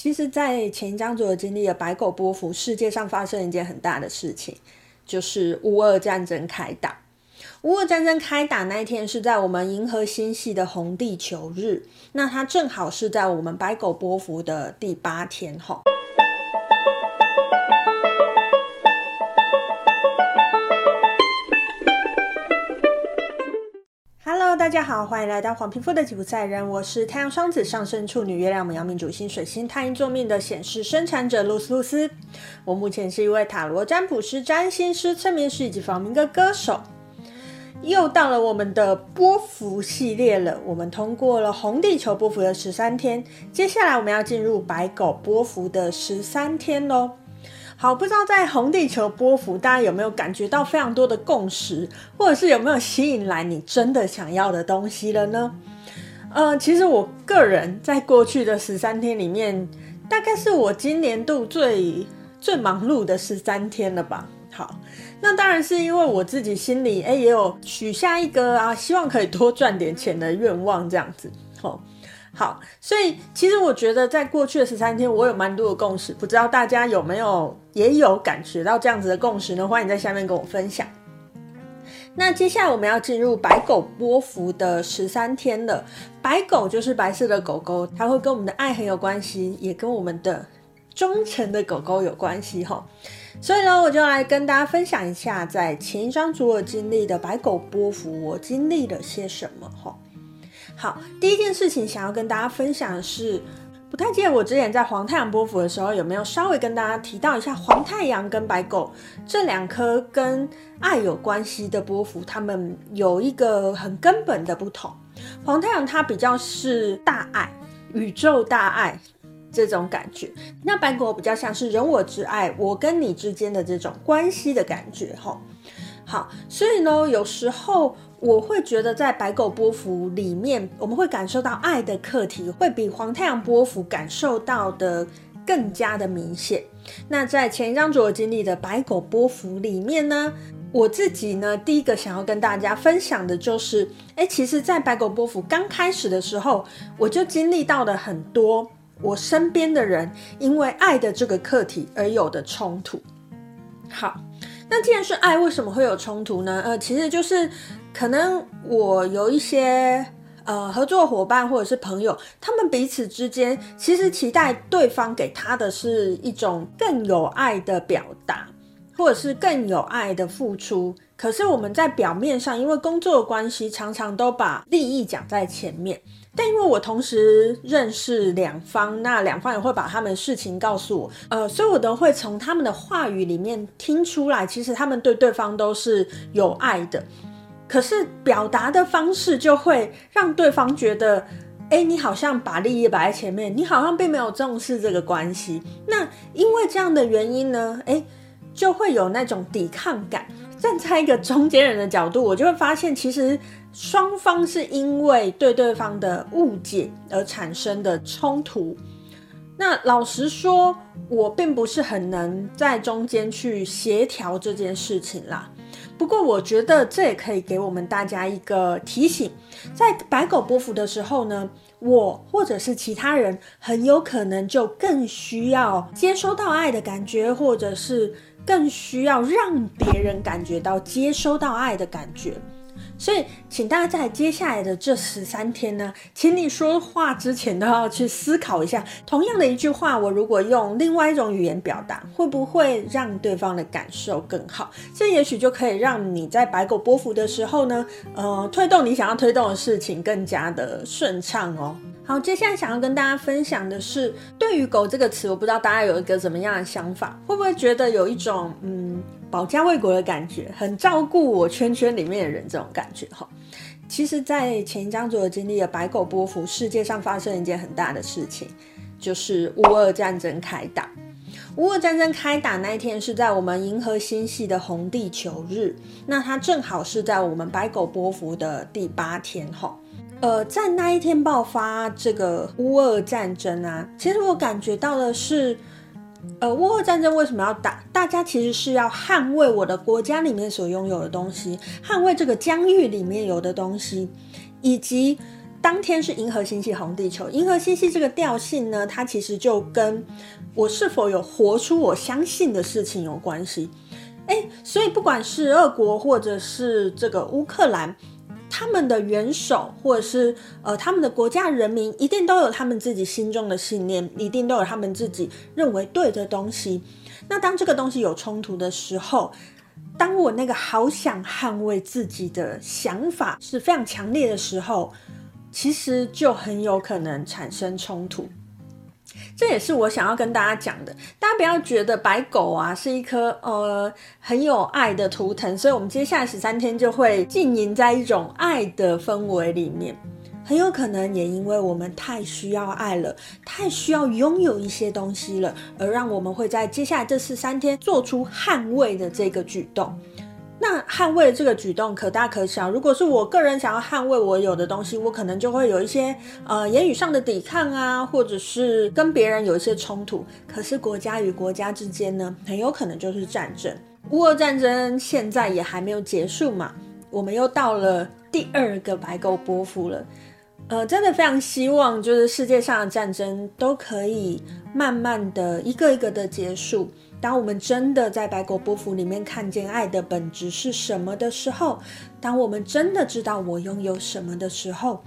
其实，在前一章左经历了白狗波幅，世界上发生一件很大的事情，就是乌俄战争开打。乌俄战争开打那一天是在我们银河星系的红地球日，那它正好是在我们白狗波幅的第八天后。大家好，欢迎来到黄皮肤的吉普赛人，我是太阳双子上升处女月亮牡羊命主星水星太阴坐命的显示生产者露丝露丝。我目前是一位塔罗占卜师、占星师、催眠师以及房民歌歌手。又到了我们的波符系列了，我们通过了红地球波符的十三天，接下来我们要进入白狗波符的十三天喽。好，不知道在红地球波幅，大家有没有感觉到非常多的共识，或者是有没有吸引来你真的想要的东西了呢？呃，其实我个人在过去的十三天里面，大概是我今年度最最忙碌的十三天了吧。好，那当然是因为我自己心里哎也有许下一个啊，希望可以多赚点钱的愿望，这样子。好。好，所以其实我觉得在过去的十三天，我有蛮多的共识，不知道大家有没有也有感觉到这样子的共识呢？欢迎在下面跟我分享。那接下来我们要进入白狗波幅的十三天了。白狗就是白色的狗狗，它会跟我们的爱很有关系，也跟我们的忠诚的狗狗有关系哈。所以呢，我就来跟大家分享一下，在前一章主我经历的白狗波幅，我经历了些什么哈。好，第一件事情想要跟大家分享的是，不太记得我之前在黄太阳波符的时候有没有稍微跟大家提到一下黄太阳跟白狗这两颗跟爱有关系的波符，它们有一个很根本的不同。黄太阳它比较是大爱、宇宙大爱这种感觉，那白狗比较像是人我之爱，我跟你之间的这种关系的感觉，吼。好，所以呢，有时候我会觉得，在白狗波幅里面，我们会感受到爱的课题，会比黄太阳波幅感受到的更加的明显。那在前一章主我经历的白狗波幅里面呢，我自己呢，第一个想要跟大家分享的就是，哎，其实，在白狗波幅刚开始的时候，我就经历到了很多我身边的人因为爱的这个课题而有的冲突。好。那既然是爱，为什么会有冲突呢？呃，其实就是可能我有一些呃合作伙伴或者是朋友，他们彼此之间其实期待对方给他的是一种更有爱的表达，或者是更有爱的付出。可是我们在表面上，因为工作的关系，常常都把利益讲在前面。但因为我同时认识两方，那两方也会把他们事情告诉我，呃，所以我都会从他们的话语里面听出来，其实他们对对方都是有爱的，可是表达的方式就会让对方觉得，哎，你好像把利益摆在前面，你好像并没有重视这个关系。那因为这样的原因呢，哎，就会有那种抵抗感。站在一个中间人的角度，我就会发现，其实双方是因为对对方的误解而产生的冲突。那老实说，我并不是很能在中间去协调这件事情啦。不过，我觉得这也可以给我们大家一个提醒：在白狗波幅的时候呢，我或者是其他人，很有可能就更需要接收到爱的感觉，或者是。更需要让别人感觉到接收到爱的感觉，所以请大家在接下来的这十三天呢，请你说话之前都要去思考一下，同样的一句话，我如果用另外一种语言表达，会不会让对方的感受更好？这也许就可以让你在白狗波幅的时候呢，呃，推动你想要推动的事情更加的顺畅哦。好，接下来想要跟大家分享的是，对于“狗”这个词，我不知道大家有一个怎么样的想法，会不会觉得有一种嗯保家卫国的感觉，很照顾我圈圈里面的人这种感觉？哈，其实，在前一章左右经历了白狗波符，世界上发生一件很大的事情，就是乌俄战争开打。乌俄战争开打那一天是在我们银河星系的红地球日，那它正好是在我们白狗波符的第八天，哈。呃，在那一天爆发这个乌俄战争啊，其实我感觉到的是，呃，乌俄战争为什么要打？大家其实是要捍卫我的国家里面所拥有的东西，捍卫这个疆域里面有的东西，以及当天是银河星系红地球，银河星系这个调性呢，它其实就跟我是否有活出我相信的事情有关系。诶，所以不管是俄国或者是这个乌克兰，他们的元首或者是呃他们的国家人民，一定都有他们自己心中的信念，一定都有他们自己认为对的东西。那当这个东西有冲突的时候，当我那个好想捍卫自己的想法是非常强烈的时候，其实就很有可能产生冲突。这也是我想要跟大家讲的，大家不要觉得白狗啊是一颗呃很有爱的图腾，所以我们接下来十三天就会浸淫在一种爱的氛围里面。很有可能也因为我们太需要爱了，太需要拥有一些东西了，而让我们会在接下来这十三天做出捍卫的这个举动。那捍卫这个举动可大可小。如果是我个人想要捍卫我有的东西，我可能就会有一些呃言语上的抵抗啊，或者是跟别人有一些冲突。可是国家与国家之间呢，很有可能就是战争。乌俄战争现在也还没有结束嘛，我们又到了第二个白狗波夫了。呃，真的非常希望就是世界上的战争都可以慢慢的一个一个的结束。当我们真的在白果波符里面看见爱的本质是什么的时候，当我们真的知道我拥有什么的时候，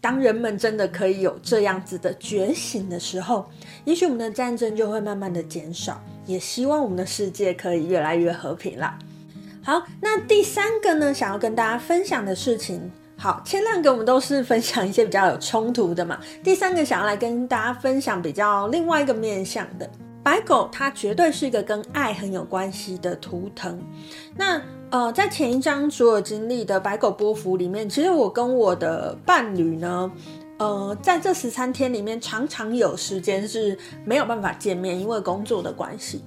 当人们真的可以有这样子的觉醒的时候，也许我们的战争就会慢慢的减少。也希望我们的世界可以越来越和平了。好，那第三个呢，想要跟大家分享的事情，好，前两个我们都是分享一些比较有冲突的嘛，第三个想要来跟大家分享比较另外一个面向的。白狗它绝对是一个跟爱很有关系的图腾。那呃，在前一张所有经历的白狗波幅里面，其实我跟我的伴侣呢，呃，在这十三天里面，常常有时间是没有办法见面，因为工作的关系。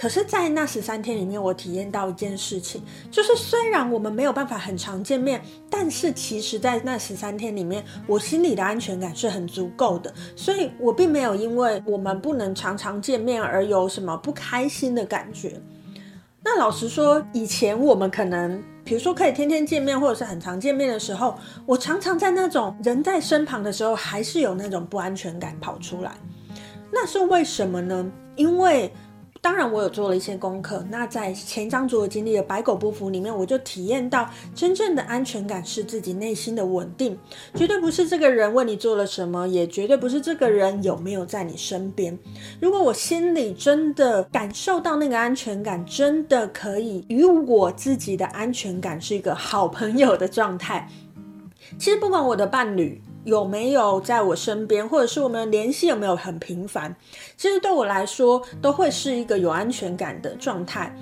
可是，在那十三天里面，我体验到一件事情，就是虽然我们没有办法很常见面，但是其实，在那十三天里面，我心里的安全感是很足够的，所以我并没有因为我们不能常常见面而有什么不开心的感觉。那老实说，以前我们可能，比如说可以天天见面，或者是很常见面的时候，我常常在那种人在身旁的时候，还是有那种不安全感跑出来。那是为什么呢？因为当然，我有做了一些功课。那在前一章所经历的白狗不服里面，我就体验到真正的安全感是自己内心的稳定，绝对不是这个人为你做了什么，也绝对不是这个人有没有在你身边。如果我心里真的感受到那个安全感，真的可以与我自己的安全感是一个好朋友的状态。其实不管我的伴侣。有没有在我身边，或者是我们联系有没有很频繁？其实对我来说，都会是一个有安全感的状态。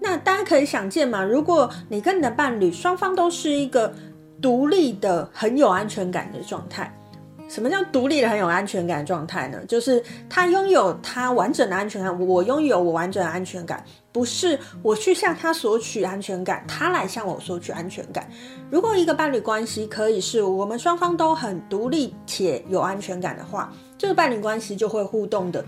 那大家可以想见嘛，如果你跟你的伴侣双方都是一个独立的、很有安全感的状态。什么叫独立的很有安全感的状态呢？就是他拥有他完整的安全感，我拥有我完整的安全感，不是我去向他索取安全感，他来向我索取安全感。如果一个伴侣关系可以是我们双方都很独立且有安全感的话，这个伴侣关系就会互动的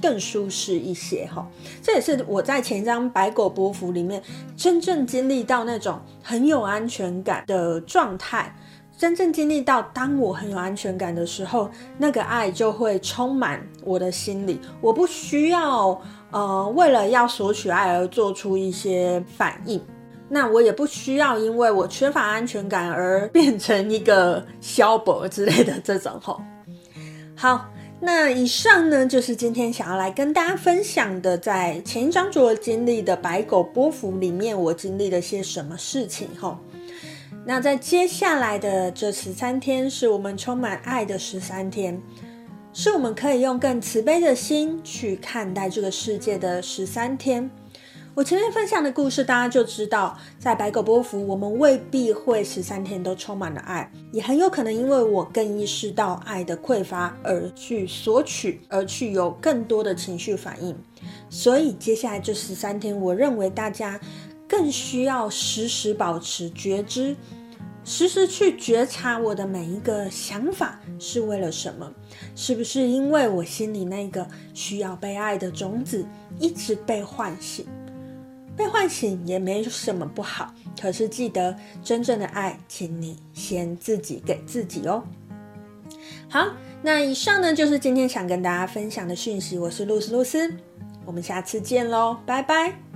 更舒适一些哈。这也是我在前一张白狗波符里面真正经历到那种很有安全感的状态。真正经历到，当我很有安全感的时候，那个爱就会充满我的心里。我不需要，呃，为了要索取爱而做出一些反应。那我也不需要，因为我缺乏安全感而变成一个消博之类的这种吼。好，那以上呢，就是今天想要来跟大家分享的，在前一章所经历的白狗波符里面，我经历了些什么事情吼。那在接下来的这十三天，是我们充满爱的十三天，是我们可以用更慈悲的心去看待这个世界的十三天。我前面分享的故事，大家就知道，在白狗波符，我们未必会十三天都充满了爱，也很有可能因为我更意识到爱的匮乏而去索取，而去有更多的情绪反应。所以接下来这十三天，我认为大家。更需要时时保持觉知，时时去觉察我的每一个想法是为了什么？是不是因为我心里那个需要被爱的种子一直被唤醒？被唤醒也没什么不好。可是记得，真正的爱，请你先自己给自己哦。好，那以上呢，就是今天想跟大家分享的讯息。我是露丝露丝，我们下次见喽，拜拜。